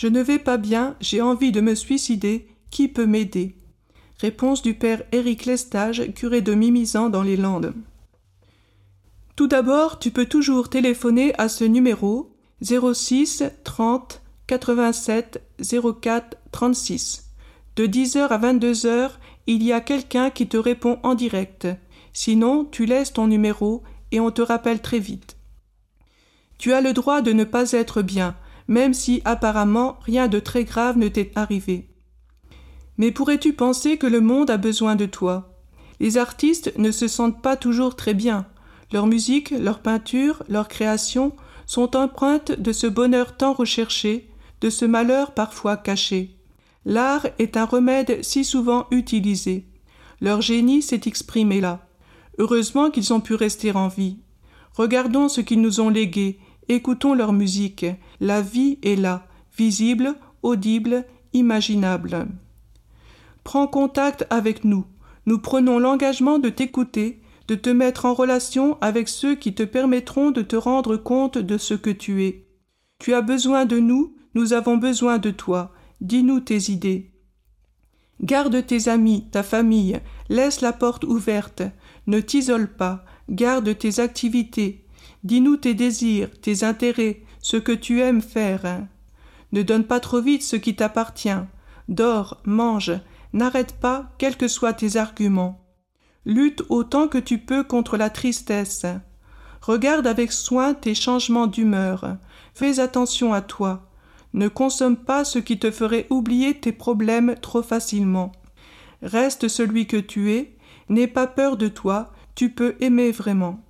Je ne vais pas bien, j'ai envie de me suicider, qui peut m'aider? Réponse du père Éric Lestage, curé de Mimizan dans les Landes. Tout d'abord, tu peux toujours téléphoner à ce numéro 06 30 87 04 36. De 10h à 22h, il y a quelqu'un qui te répond en direct. Sinon, tu laisses ton numéro et on te rappelle très vite. Tu as le droit de ne pas être bien, même si apparemment rien de très grave ne t'est arrivé. Mais pourrais-tu penser que le monde a besoin de toi? Les artistes ne se sentent pas toujours très bien. Leur musique, leur peinture, leur création sont empreintes de ce bonheur tant recherché, de ce malheur parfois caché. L'art est un remède si souvent utilisé. Leur génie s'est exprimé là. Heureusement qu'ils ont pu rester en vie. Regardons ce qu'ils nous ont légué, écoutons leur musique. La vie est là, visible, audible, imaginable. Prends contact avec nous. Nous prenons l'engagement de t'écouter, de te mettre en relation avec ceux qui te permettront de te rendre compte de ce que tu es. Tu as besoin de nous, nous avons besoin de toi. Dis-nous tes idées. Garde tes amis, ta famille, laisse la porte ouverte, ne t'isole pas, garde tes activités, dis-nous tes désirs, tes intérêts, ce que tu aimes faire. Ne donne pas trop vite ce qui t'appartient. Dors, mange, n'arrête pas, quels que soient tes arguments. Lutte autant que tu peux contre la tristesse. Regarde avec soin tes changements d'humeur. Fais attention à toi. Ne consomme pas ce qui te ferait oublier tes problèmes trop facilement. Reste celui que tu es, n'aie pas peur de toi, tu peux aimer vraiment.